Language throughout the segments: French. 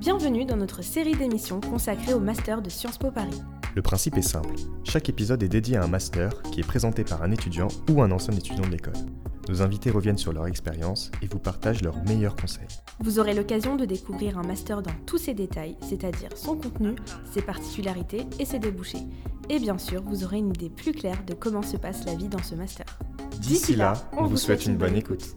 Bienvenue dans notre série d'émissions consacrée au Master de Sciences Po Paris. Le principe est simple. Chaque épisode est dédié à un master qui est présenté par un étudiant ou un ancien étudiant de l'école. Nos invités reviennent sur leur expérience et vous partagent leurs meilleurs conseils. Vous aurez l'occasion de découvrir un master dans tous ses détails, c'est-à-dire son contenu, ses particularités et ses débouchés. Et bien sûr, vous aurez une idée plus claire de comment se passe la vie dans ce master. D'ici là, on, vous souhaite une bonne écoute.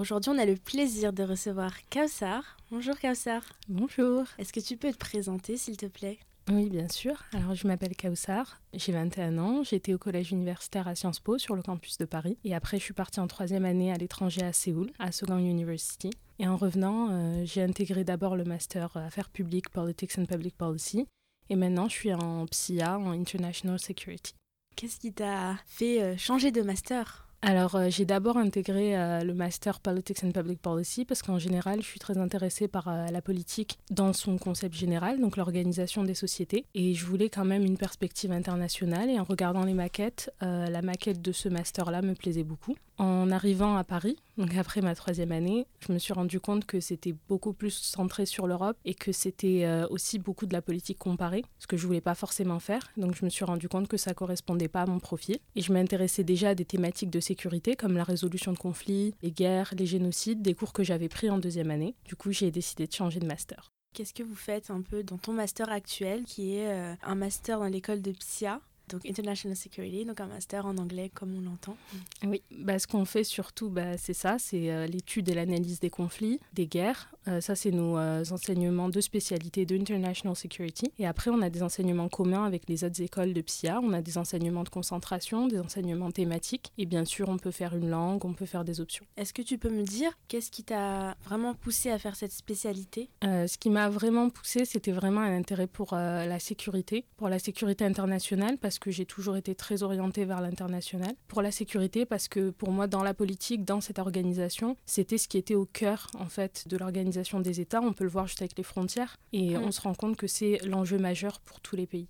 Aujourd'hui, on a le plaisir de recevoir Kaussar. Bonjour Kaussar. Bonjour. Est-ce que tu peux te présenter, s'il te plaît? Oui, bien sûr. Alors, je m'appelle Kaussar, j'ai 21 ans, j'étais au collège universitaire à Sciences Po sur le campus de Paris. Et après, je suis partie en troisième année à l'étranger à Séoul, à Sogang University. Et en revenant, euh, j'ai intégré d'abord le master Affaires publiques, Politics and Public Policy. Et maintenant, je suis en PSIA, en International Security. Qu'est-ce qui t'a fait euh, changer de master? Alors, euh, j'ai d'abord intégré euh, le Master Politics and Public Policy parce qu'en général, je suis très intéressée par euh, la politique dans son concept général, donc l'organisation des sociétés. Et je voulais quand même une perspective internationale. Et en regardant les maquettes, la maquette de ce master-là me plaisait beaucoup. En arrivant à Paris, donc après ma troisième année, je me suis rendu compte que c'était beaucoup plus centré sur l'Europe et que c'était aussi beaucoup de la politique comparée, ce que je voulais pas forcément faire. Donc je me suis rendu compte que ça correspondait pas à mon profil. Et je m'intéressais déjà à des thématiques de sécurité comme la résolution de conflits, les guerres, les génocides, des cours que j'avais pris en deuxième année. Du coup, j'ai décidé de changer de master. Qu'est-ce que vous faites un peu dans ton master actuel, qui est euh, un master dans l'école de PSIA donc International Security, donc un master en anglais comme on l'entend. Oui, bah, ce qu'on fait surtout, bah, c'est ça, c'est euh, l'étude et l'analyse des conflits, des guerres. Euh, ça, c'est nos euh, enseignements de spécialité de International Security. Et après, on a des enseignements communs avec les autres écoles de PSIA. On a des enseignements de concentration, des enseignements thématiques. Et bien sûr, on peut faire une langue, on peut faire des options. Est-ce que tu peux me dire qu'est-ce qui t'a vraiment poussé à faire cette spécialité? Ce qui m'a vraiment poussé, c'était vraiment un intérêt pour la sécurité, pour la sécurité internationale, parce que j'ai toujours été très orientée vers l'international. Pour la sécurité, parce que pour moi, dans la politique, dans cette organisation, c'était ce qui était au cœur en fait de l'organisation des États. On peut le voir juste avec les frontières, et on se rend compte que c'est l'enjeu majeur pour tous les pays.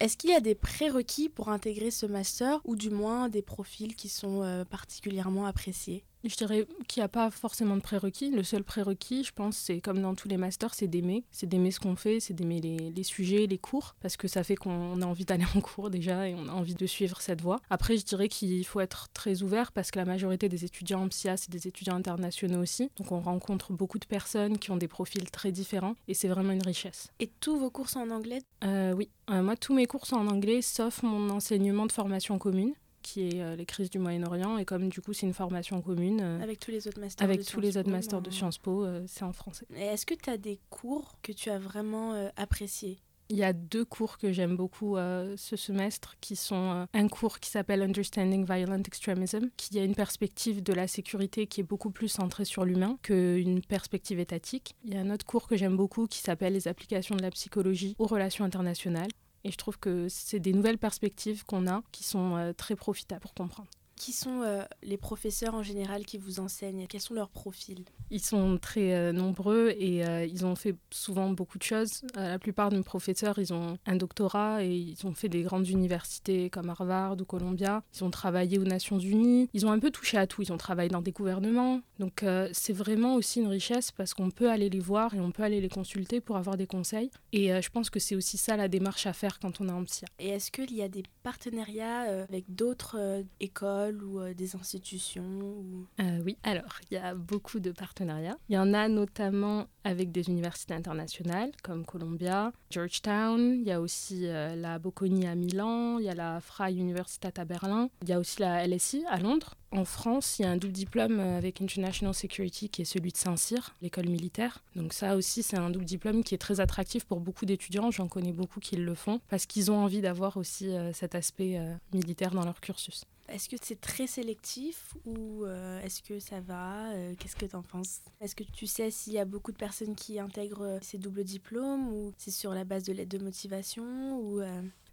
Est-ce qu'il y a des prérequis pour intégrer ce master ou du moins des profils qui sont euh, particulièrement appréciés? Je dirais qu'il n'y a pas forcément de prérequis. Le seul prérequis, je pense, c'est comme dans tous les masters, c'est d'aimer. C'est d'aimer ce qu'on fait, c'est d'aimer les, sujets, les cours, parce que ça fait qu'on a envie d'aller en cours déjà et on a envie de suivre cette voie. Après, je dirais qu'il faut être très ouvert parce que la majorité des étudiants en PSIA, c'est des étudiants internationaux aussi. Donc on rencontre beaucoup de personnes qui ont des profils très différents et c'est vraiment une richesse. Et tous vos cours sont en anglais? Euh, Oui. Euh, moi, tous mes cours sont en anglais, sauf mon enseignement de formation commune qui est euh, les crises du Moyen-Orient. Et comme du coup, c'est une formation commune. Euh, avec tous les autres masters avec de tous les autres masters de Sciences Po, euh, c'est en français. Et est-ce que tu as des cours que tu as vraiment appréciés? Il y a deux cours que j'aime beaucoup ce semestre qui sont un cours qui s'appelle Understanding Violent Extremism, qui a une perspective de la sécurité qui est beaucoup plus centrée sur l'humain qu'une perspective étatique. Il y a un autre cours que j'aime beaucoup qui s'appelle Les applications de la psychologie aux relations internationales, et je trouve que c'est des nouvelles perspectives qu'on a qui sont euh, très profitables pour comprendre. Qui sont euh, les professeurs en général qui vous enseignent? Quels sont leurs profils? Ils sont très euh, nombreux et euh, ils ont fait souvent beaucoup de choses. la plupart de mes professeurs, ils ont un doctorat et ils ont fait des grandes universités comme Harvard ou Columbia. Ils ont travaillé aux Nations Unies. Ils ont un peu touché à tout. Ils ont travaillé dans des gouvernements. Donc c'est vraiment aussi une richesse parce qu'on peut aller les voir et on peut aller les consulter pour avoir des conseils. Et je pense que c'est aussi ça la démarche à faire quand on est en psy. Et est-ce qu'il y a des partenariats avec d'autres écoles ou euh, des institutions. Euh, oui, alors il y a beaucoup de partenariats. Il y en a notamment avec des universités internationales comme Columbia, Georgetown. Il y a aussi euh, la Bocconi à Milan. Il y a la Freie Universität à Berlin. Il y a aussi la LSI à Londres. En France, il y a un double diplôme avec International Security qui est celui de Saint-Cyr, l'école militaire. Donc ça aussi, c'est un double diplôme qui est très attractif pour beaucoup d'étudiants. J'en connais beaucoup qui le font parce qu'ils ont envie d'avoir aussi cet aspect militaire dans leur cursus. Est-ce que c'est très sélectif ou euh, est-ce que ça va euh, Qu'est-ce que tu en penses? Est-ce que tu sais s'il y a beaucoup de personnes qui intègrent ces doubles diplômes ou c'est sur la base de l'aide de motivation ou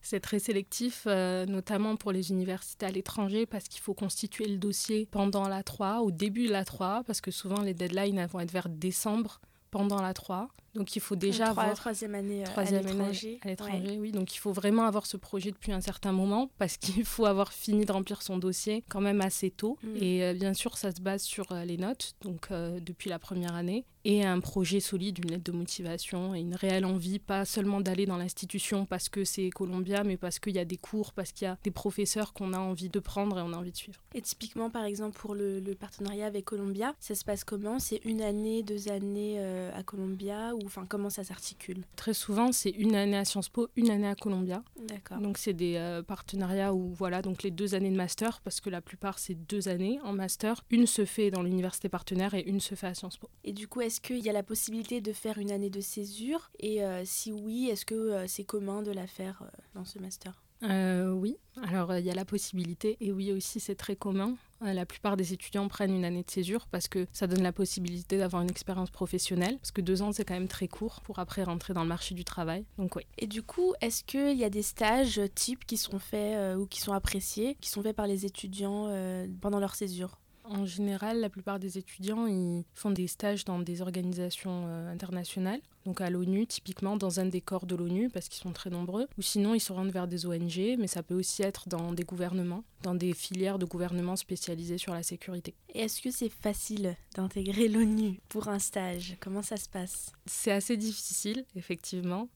c'est très sélectif, notamment pour les universités à l'étranger, parce qu'il faut constituer le dossier pendant la 3, au début de la 3, parce que souvent les deadlines vont être vers décembre pendant la 3. Donc il faut déjà avoir troisième année euh, troisième à l'étranger. À l'étranger, oui. Donc il faut vraiment avoir ce projet depuis un certain moment parce qu'il faut avoir fini de remplir son dossier quand même assez tôt. Mm. Et euh, bien sûr, ça se base sur euh, les notes, donc depuis la première année, et un projet solide, une lettre de motivation et une réelle envie, pas seulement d'aller dans l'institution parce que c'est Columbia, mais parce qu'il y a des cours, parce qu'il y a des professeurs qu'on a envie de prendre et on a envie de suivre. Et typiquement, par exemple, pour le, partenariat avec Columbia, ça se passe comment? C'est une année, deux années à Columbia enfin comment ça s'articule Très souvent, c'est une année à Sciences Po, une année à Columbia. D'accord. Donc c'est des euh, partenariats où voilà donc les deux années de master parce que la plupart c'est deux années en master. Une se fait dans l'université partenaire et une se fait à Sciences Po. Et du coup, est-ce qu'il y a la possibilité de faire une année de césure? Et euh, si oui, est-ce que euh, c'est commun de la faire dans ce master? Oui, alors il y a la possibilité et oui aussi c'est très commun. Euh, la plupart des étudiants prennent une année de césure parce que ça donne la possibilité d'avoir une expérience professionnelle. Parce que deux ans, c'est quand même très court pour après rentrer dans le marché du travail. Donc oui. Et du coup, est-ce qu'il y a des stages types qui sont faits euh, ou qui sont appréciés, qui sont faits par les étudiants euh, pendant leur césure? En général, la plupart des étudiants ils font des stages dans des organisations euh, internationales, donc à l'ONU, typiquement dans un des corps de l'ONU, parce qu'ils sont très nombreux, ou sinon ils se rendent vers des ONG, mais ça peut aussi être dans des gouvernements, dans des filières de gouvernement spécialisées sur la sécurité. Et est-ce que c'est facile d'intégrer l'ONU pour un stage? Comment ça se passe? C'est assez difficile, effectivement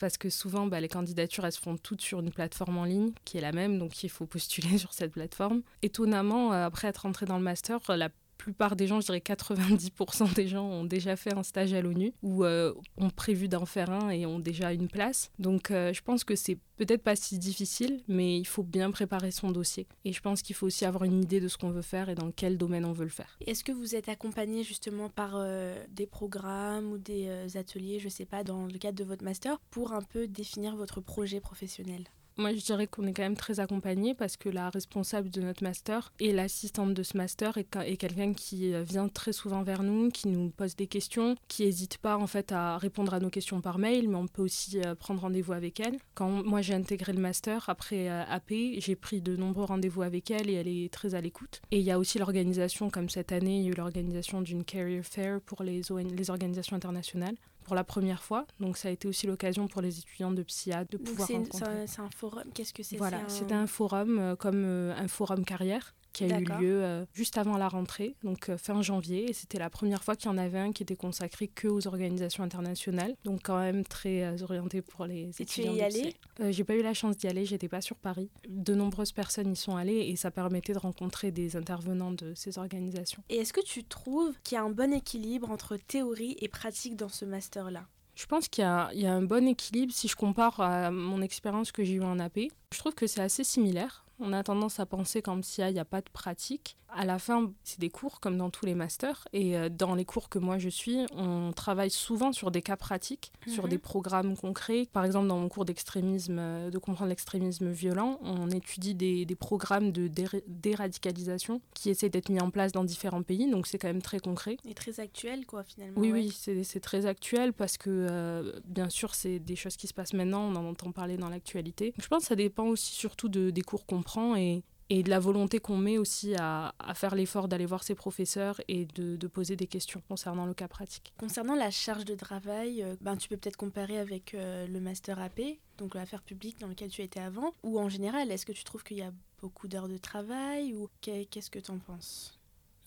parce que souvent bah, les candidatures elles se font toutes sur une plateforme en ligne qui est la même, donc il faut postuler sur cette plateforme. Étonnamment, euh, après être entré dans le master, la plupart des gens, je dirais 90% des gens ont déjà fait un stage à l'ONU ou euh, ont prévu d'en faire un et ont déjà une place. Donc euh, je pense que c'est peut-être pas si difficile, mais il faut bien préparer son dossier. Et je pense qu'il faut aussi avoir une idée de ce qu'on veut faire et dans quel domaine on veut le faire. Est-ce que vous êtes accompagné justement par euh, des programmes ou des ateliers, je sais pas, dans le cadre de votre master, pour un peu définir votre projet professionnel? Moi, je dirais qu'on est quand même très accompagné parce que la responsable de notre master et l'assistante de ce master est, quelqu'un qui euh, vient très souvent vers nous, qui nous pose des questions, qui n'hésite pas en fait à répondre à nos questions par mail, mais on peut aussi euh, prendre rendez-vous avec elle. Quand moi j'ai intégré le master après euh, AP, j'ai pris de nombreux rendez-vous avec elle et elle est très à l'écoute. Et il y a aussi l'organisation, comme cette année, il y a eu l'organisation d'une career fair pour les, les organisations internationales pour la première fois. Donc ça a été aussi l'occasion pour les étudiants de PSIA de pouvoir. C'est un forum, qu'est-ce que c'est? Voilà, c'était un... forum euh, comme euh, un forum carrière qui a eu lieu euh, juste avant la rentrée, donc euh, fin janvier. Et c'était la première fois qu'il y en avait un qui était consacré que aux organisations internationales, donc quand même très euh, orienté pour les et étudiants. tu es y allée? J'ai pas eu la chance d'y aller, j'étais pas sur Paris. De nombreuses personnes y sont allées et ça permettait de rencontrer des intervenants de ces organisations. Et est-ce que tu trouves qu'il y a un bon équilibre entre théorie et pratique dans ce master-là? Je pense qu'il y, y, a un bon équilibre si je compare à mon expérience que j'ai eue en AP. Je trouve que c'est assez similaire. On a tendance à penser comme s'il n'y a pas de pratique. À la fin, c'est des cours comme dans tous les masters. Et euh, dans les cours que moi je suis, on travaille souvent sur des cas pratiques, sur mhm. des programmes concrets. Par exemple, dans mon cours d'extrémisme, euh, de comprendre l'extrémisme violent, on étudie des, programmes de déradicalisation qui essaient d'être mis en place dans différents pays. Donc c'est quand même très concret. Et très actuel, quoi, finalement. Oui, oui, c'est très actuel parce que, euh, bien sûr, c'est des choses qui se passent maintenant. On en entend parler dans l'actualité. Je pense que ça dépend aussi surtout de, des cours qu'on prend et, et de la volonté qu'on met aussi à, faire l'effort d'aller voir ses professeurs et de, de, poser des questions concernant le cas pratique. Concernant la charge de travail, euh, ben, tu peux peut-être comparer avec euh, le master AP, donc l'affaire publique dans lequel tu étais avant, ou en général, est-ce que tu trouves qu'il y a beaucoup d'heures de travail ou qu'est-ce que tu en penses?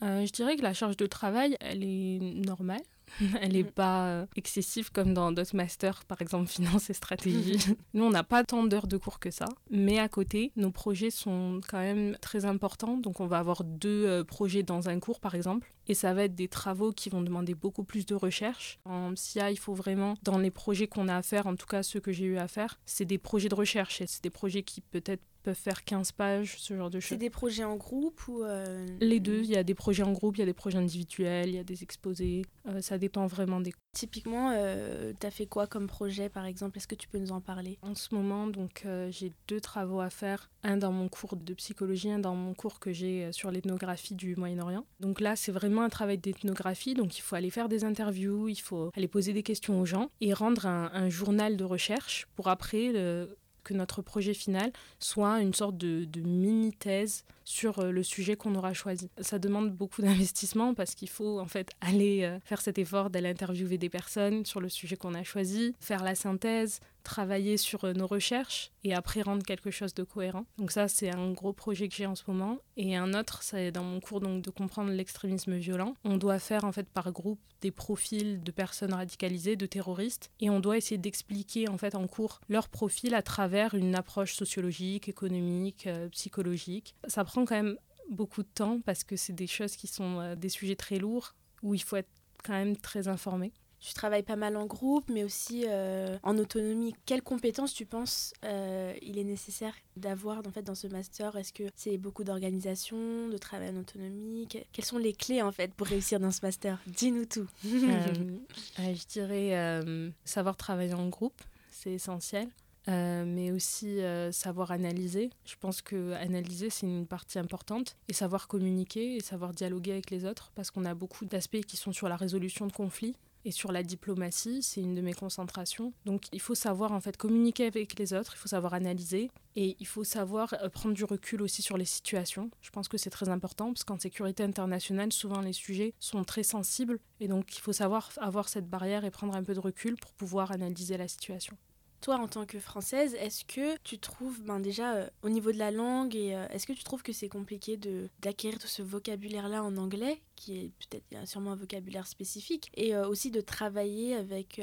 Euh, Je dirais que la charge de travail, elle est normale. Elle n'est mm. pas euh, excessive comme dans d'autres masters, par exemple finance et stratégie. Nous, on n'a pas tant d'heures de cours que ça. Mais à côté, nos projets sont quand même très importants. Donc, on va avoir deux euh, projets dans un cours, par exemple. Et ça va être des travaux qui vont demander beaucoup plus de recherche. En SIA, il faut vraiment, dans les projets qu'on a à faire, en tout cas ceux que j'ai eu à faire, c'est des projets de recherche. Et c'est des projets qui peut-être peuvent faire 15 pages, ce genre de choses. C'est des projets en groupe ou Les deux, il y a des projets en groupe, il y a des projets individuels, il y a des exposés, ça dépend vraiment des Typiquement, euh, tu as fait quoi comme projet par exemple? Est-ce que tu peux nous en parler? En ce moment, donc euh, j'ai deux travaux à faire, un dans mon cours de psychologie, un dans mon cours que j'ai euh, sur l'ethnographie du Moyen-Orient. Donc là, c'est vraiment un travail d'ethnographie, donc il faut aller faire des interviews, il faut aller poser des questions aux gens et rendre un, un journal de recherche pour après que notre projet final soit une sorte de, mini-thèse sur euh, le sujet qu'on aura choisi. Ça demande beaucoup d'investissement parce qu'il faut en fait aller euh, faire cet effort d'aller interviewer des personnes sur le sujet qu'on a choisi, faire la synthèse, travailler sur euh, nos recherches et après rendre quelque chose de cohérent. Donc ça, c'est un gros projet que j'ai en ce moment. Et un autre, c'est dans mon cours donc, de comprendre l'extrémisme violent. On doit faire en fait par groupe des profils de personnes radicalisées, de terroristes, et on doit essayer d'expliquer en fait en cours leur profil à travers une approche sociologique, économique, psychologique. Prend quand même beaucoup de temps parce que c'est des choses qui sont euh, des sujets très lourds où il faut être quand même très informé tu travailles pas mal en groupe, mais aussi euh, en autonomie. Quelles compétences tu penses euh, il est nécessaire d'avoir en fait, dans ce master? Est-ce que c'est beaucoup d'organisation, de travail en autonomie? Quelles sont les clés en fait pour réussir dans ce master? Dis-nous tout. Euh, je dirais savoir travailler en groupe, c'est essentiel. Mais aussi savoir analyser. Je pense que analyser, c'est une partie importante. Et savoir communiquer et savoir dialoguer avec les autres, parce qu'on a beaucoup d'aspects qui sont sur la résolution de conflits et sur la diplomatie, c'est une de mes concentrations. Donc il faut savoir en fait communiquer avec les autres, il faut savoir analyser et il faut savoir euh, prendre du recul aussi sur les situations. Je pense que c'est très important parce qu'en sécurité internationale, souvent les sujets sont très sensibles et donc il faut savoir avoir cette barrière et prendre un peu de recul pour pouvoir analyser la situation. Toi, en tant que française, est-ce que tu trouves, ben déjà euh, au niveau de la langue, et euh, est-ce que tu trouves que c'est compliqué de d'acquérir tout ce vocabulaire-là en anglais, qui est peut-être sûrement un vocabulaire spécifique, et euh, aussi de travailler avec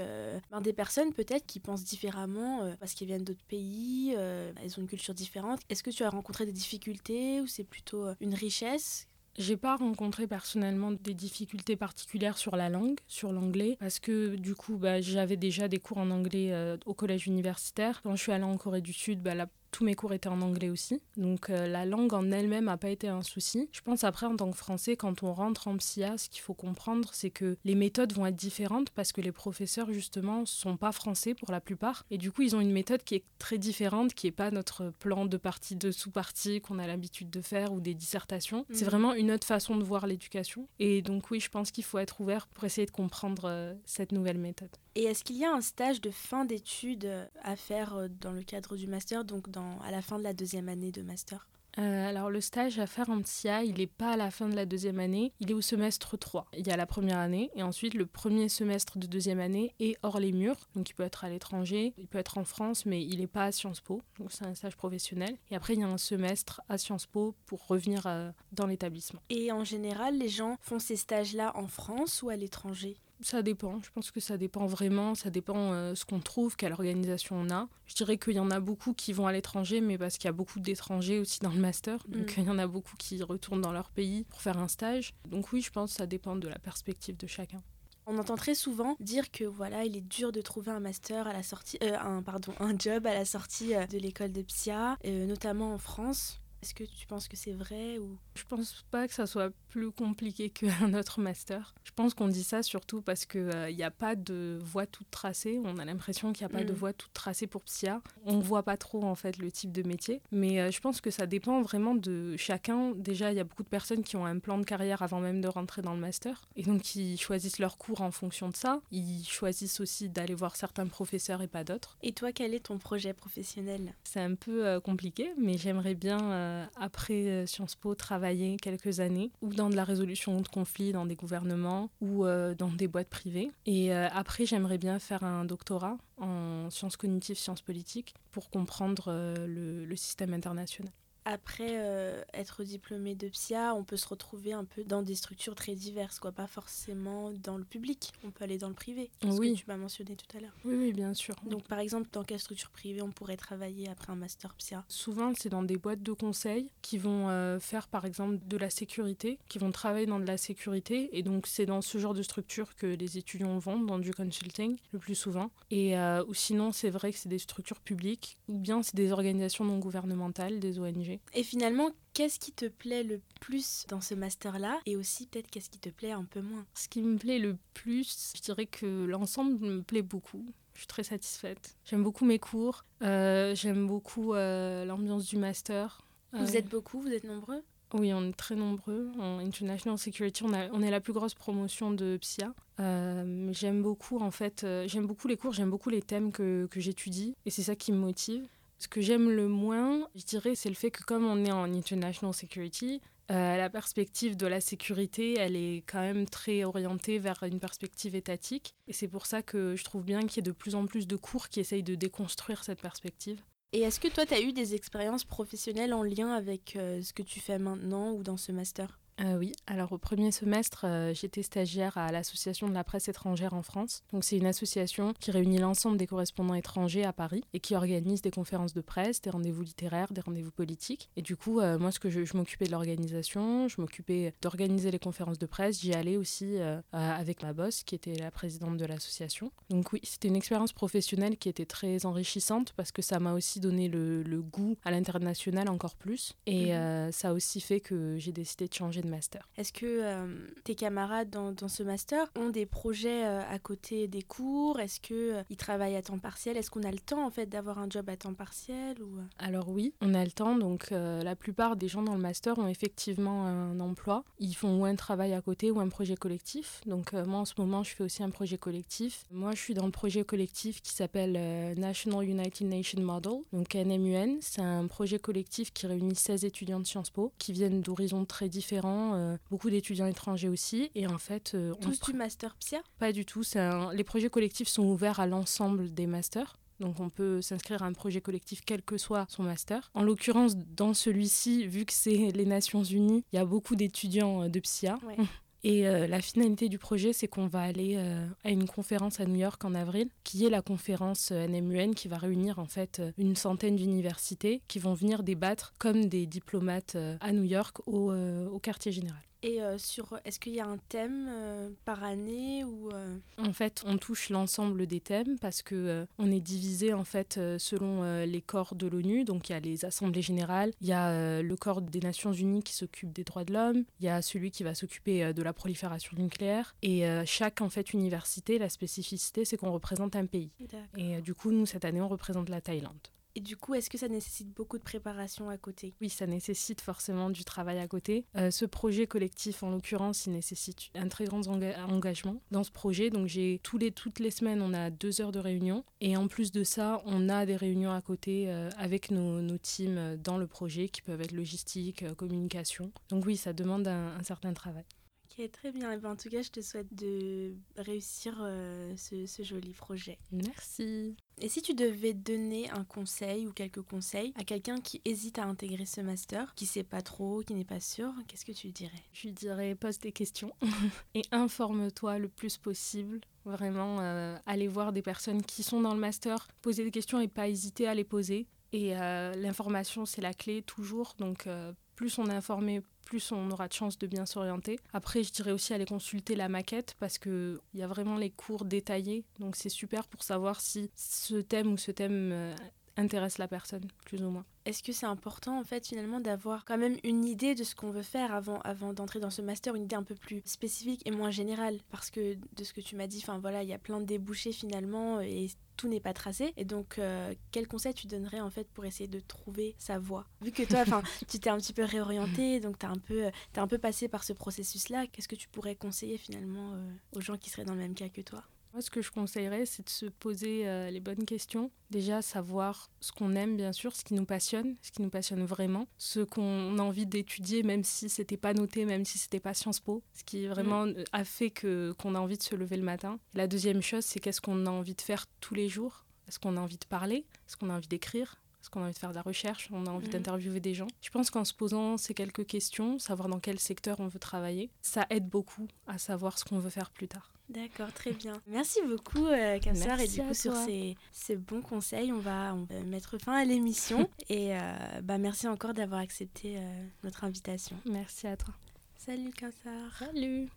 ben, des personnes peut-être qui pensent différemment parce qu'elles viennent d'autres pays, elles ont une culture différente. Est-ce que tu as rencontré des difficultés ou c'est plutôt une richesse j'ai pas rencontré personnellement des difficultés particulières sur la langue, sur l'anglais, parce que du coup, bah, j'avais déjà des cours en anglais euh, au collège universitaire. Quand je suis allée en Corée du Sud, bah, la tous mes cours étaient en anglais aussi. Donc euh, la langue en elle-même n'a pas été un souci. Je pense après en tant que français, quand on rentre en PSIA, ce qu'il faut comprendre, c'est que les méthodes vont être différentes parce que les professeurs justement sont pas français pour la plupart. Et du coup, ils ont une méthode qui est très différente, qui n'est pas notre plan de partie de sous-partie qu'on a l'habitude de faire ou des dissertations. C'est mhm. vraiment une autre façon de voir l'éducation. Et donc oui, je pense qu'il faut être ouvert pour essayer de comprendre euh, cette nouvelle méthode. Et est-ce qu'il y a un stage de fin d'études euh, à faire euh, dans le cadre du master, donc dans, à la fin de la deuxième année de master? Euh, alors le stage à faire en PSIA, il n'est pas à la fin de la deuxième année, il est au semestre 3. Il y a la première année et ensuite le premier semestre de deuxième année est hors les murs. Donc il peut être à l'étranger, il peut être en France, mais il n'est pas à Sciences Po. Donc c'est un stage professionnel. Et après il y a un semestre à Sciences Po pour revenir dans l'établissement. Et en général, les gens font ces stages-là en France ou à l'étranger? Ça dépend. Je pense que ça dépend vraiment. Ça dépend euh, ce qu'on trouve, quelle organisation on a. Je dirais qu'il y en a beaucoup qui vont à l'étranger, mais parce qu'il y a beaucoup d'étrangers aussi dans le master. Donc mm. il y en a beaucoup qui retournent dans leur pays pour faire un stage. Donc oui, je pense que ça dépend de la perspective de chacun. On entend très souvent dire que voilà, il est dur de trouver un master à la sortie, euh, un pardon, un job à la sortie euh, de l'école de PSIA, notamment en France. Est-ce que tu penses que c'est vrai ou? Je pense pas que ça soit plus compliqué qu'un autre master. Je pense qu'on dit ça surtout parce qu'il n'y euh, a pas de voie toute tracée. On a l'impression qu'il n'y a pas de mm. voie toute tracée pour PSIA. On ne voit pas trop en fait le type de métier. Mais euh, je pense que ça dépend vraiment de chacun. Déjà, il y a beaucoup de personnes qui ont un plan de carrière avant même de rentrer dans le master. Et donc, qui choisissent leur cours en fonction de ça. Ils choisissent aussi d'aller voir certains professeurs et pas d'autres. Et toi, quel est ton projet professionnel? C'est un peu euh, compliqué, mais j'aimerais bien euh, après euh, Sciences Po, travailler quelques années ou dans de la résolution de conflits dans des gouvernements ou euh, dans des boîtes privées. Et après, j'aimerais bien faire un doctorat en sciences cognitives, sciences politiques pour comprendre le, le système international. Après euh, être diplômé de PSIA, on peut se retrouver un peu dans des structures très diverses, quoi, pas forcément dans le public. On peut aller dans le privé, ce Oui. que tu m'as mentionné tout à l'heure. Oui, oui, bien sûr. Donc par exemple, dans quelle structure privée on pourrait travailler après un master PSIA Souvent, c'est dans des boîtes de conseil qui vont euh, faire, par exemple, de la sécurité, qui vont travailler dans de la sécurité. Et donc, c'est dans ce genre de structure que les étudiants vont, dans du consulting, le plus souvent. Et euh, ou sinon, c'est vrai que c'est des structures publiques, ou bien c'est des organisations non gouvernementales, des ONG. Et finalement, qu'est-ce qui te plaît le plus dans ce master-là Et aussi peut-être qu'est-ce qui te plaît un peu moins? Ce qui me plaît le plus, je dirais que l'ensemble me plaît beaucoup. Je suis très satisfaite. J'aime beaucoup mes cours, euh, j'aime beaucoup euh, l'ambiance du master. Vous Euh, êtes beaucoup, vous êtes nombreux? Oui, on est très nombreux. En International Security, on, a- on est la plus grosse promotion de PSIA. Euh, mais j'aime beaucoup, en fait, euh, j'aime beaucoup les cours, j'aime beaucoup les thèmes que, que j'étudie. Et c'est ça qui me motive. Ce que j'aime le moins, je dirais, c'est le fait que comme on est en International Security, euh, la perspective de la sécurité, elle est quand même très orientée vers une perspective étatique. Et c'est pour ça que je trouve bien qu'il y ait de plus en plus de cours qui essayent de déconstruire cette perspective. Et est-ce que toi, tu as eu des expériences professionnelles en lien avec euh, ce que tu fais maintenant ou dans ce master? Euh, oui, alors au premier semestre, euh, j'étais stagiaire à l'Association de la presse étrangère en France. Donc c'est une association qui réunit l'ensemble des correspondants étrangers à Paris et qui organise des conférences de presse, des rendez-vous littéraires, des rendez-vous politiques. Et du coup, euh, moi, ce que je, je m'occupais de l'organisation, je m'occupais d'organiser les conférences de presse. J'y allais aussi avec ma boss, qui était la présidente de l'association. Donc oui, c'était une expérience professionnelle qui était très enrichissante parce que ça m'a aussi donné le, le goût à l'international encore plus. Et Mhm. ça a aussi fait que j'ai décidé de changer de master. Est-ce que euh, tes camarades dans, dans ce master ont des projets euh, à côté des cours? Est-ce qu'ils travaillent à temps partiel? Est-ce qu'on a le temps en fait d'avoir un job à temps partiel ou... euh? Alors oui, on a le temps. Donc euh, la plupart des gens dans le master ont effectivement un emploi. Ils font ou un travail à côté ou un projet collectif. Donc euh, moi en ce moment, je fais aussi un projet collectif. Moi, je suis dans le projet collectif qui s'appelle euh, National United Nations Model, donc NMUN. C'est un projet collectif qui réunit 16 étudiants de Sciences Po qui viennent d'horizons très différents, euh, beaucoup d'étudiants étrangers aussi. Et en fait, euh, on Tous du master PSIA pas du tout. un- Les projets collectifs sont ouverts à l'ensemble des masters. Donc on peut s'inscrire à un projet collectif quel que soit son master. En l'occurrence, dans celui-ci, vu que c'est les Nations Unies, il y a beaucoup d'étudiants euh, de PSIA. Ouais. Et euh, la finalité du projet, c'est qu'on va aller euh, à une conférence à New York en avril, qui est la conférence euh, NMUN, qui va réunir en fait euh, une centaine d'universités qui vont venir débattre comme des diplomates euh, à New York euh, au quartier général. Et euh, sur, est-ce qu'il y a un thème euh, par année ou euh, En fait, on touche l'ensemble des thèmes parce que on est divisé en fait selon les corps de l'ONU. Donc il y a les assemblées générales, il y a le corps des Nations Unies qui s'occupe des droits de l'homme, il y a celui qui va s'occuper de la prolifération nucléaire. Et chaque en fait université, la spécificité, c'est qu'on représente un pays. Et du coup, nous cette année, on représente la Thaïlande. Et du coup, est-ce que ça nécessite beaucoup de préparation à côté? Oui, ça nécessite forcément du travail à côté. Euh, ce projet collectif, en l'occurrence, il nécessite un très grand enga- engagement dans ce projet. Donc, j'ai tous les, toutes les semaines, on a deux heures de réunion. Et en plus de ça, on a des réunions à côté euh, avec nos, nos teams euh, dans le projet qui peuvent être logistique, communication. Donc, oui, ça demande un certain travail. Ok, très bien. Et ben, en tout cas, je te souhaite de réussir euh, ce, ce joli projet. Merci. Et si tu devais donner un conseil ou quelques conseils à quelqu'un qui hésite à intégrer ce master, qui sait pas trop, qui n'est pas sûr, qu'est-ce que tu dirais? Je lui dirais pose des questions et informe-toi le plus possible. Vraiment, euh, aller voir des personnes qui sont dans le master, poser des questions et pas hésiter à les poser. Et euh, l'information, c'est la clé toujours. Donc, euh, plus on est informé, plus on aura de chances de bien s'orienter. Après, je dirais aussi aller consulter la maquette parce qu'il y a vraiment les cours détaillés. Donc, c'est super pour savoir si ce thème ou ce thème euh, intéresse la personne, plus ou moins. Est-ce que c'est important en fait finalement d'avoir quand même une idée de ce qu'on veut faire avant, avant d'entrer dans ce master, une idée un peu plus spécifique et moins générale? Parce que de ce que tu m'as dit, enfin voilà, il y a plein de débouchés finalement et tout n'est pas tracé. Et donc, euh, quel conseil tu donnerais en fait pour essayer de trouver sa voie? Vu que toi, enfin, tu t'es un petit peu réorienté, donc tu as un peu, un peu passé par ce processus-là. Qu'est-ce que tu pourrais conseiller finalement euh, aux gens qui seraient dans le même cas que toi? Moi, ce que je conseillerais, c'est de se poser euh, les bonnes questions. Déjà, savoir ce qu'on aime, bien sûr, ce qui nous passionne, ce qui nous passionne vraiment, ce qu'on a envie d'étudier, même si c'était pas noté, même si c'était pas Sciences Po, ce qui vraiment euh, a fait que qu'on a envie de se lever le matin. La deuxième chose, c'est qu'est-ce qu'on a envie de faire tous les jours? Est-ce qu'on a envie de parler? Est-ce qu'on a envie d'écrire? Parce qu'on a envie de faire de la recherche, on a envie Mhm. d'interviewer des gens. Je pense qu'en se posant ces quelques questions, savoir dans quel secteur on veut travailler, ça aide beaucoup à savoir ce qu'on veut faire plus tard. D'accord, très bien. Merci beaucoup, euh, Kassar. Et du coup, sur ces, ces bons conseils, on va, on va mettre fin à l'émission. et euh, bah, merci encore d'avoir accepté euh, notre invitation. Merci à toi. Salut, Kassar. Salut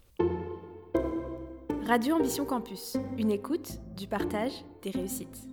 Radio Ambition Campus, une écoute, du partage, des réussites.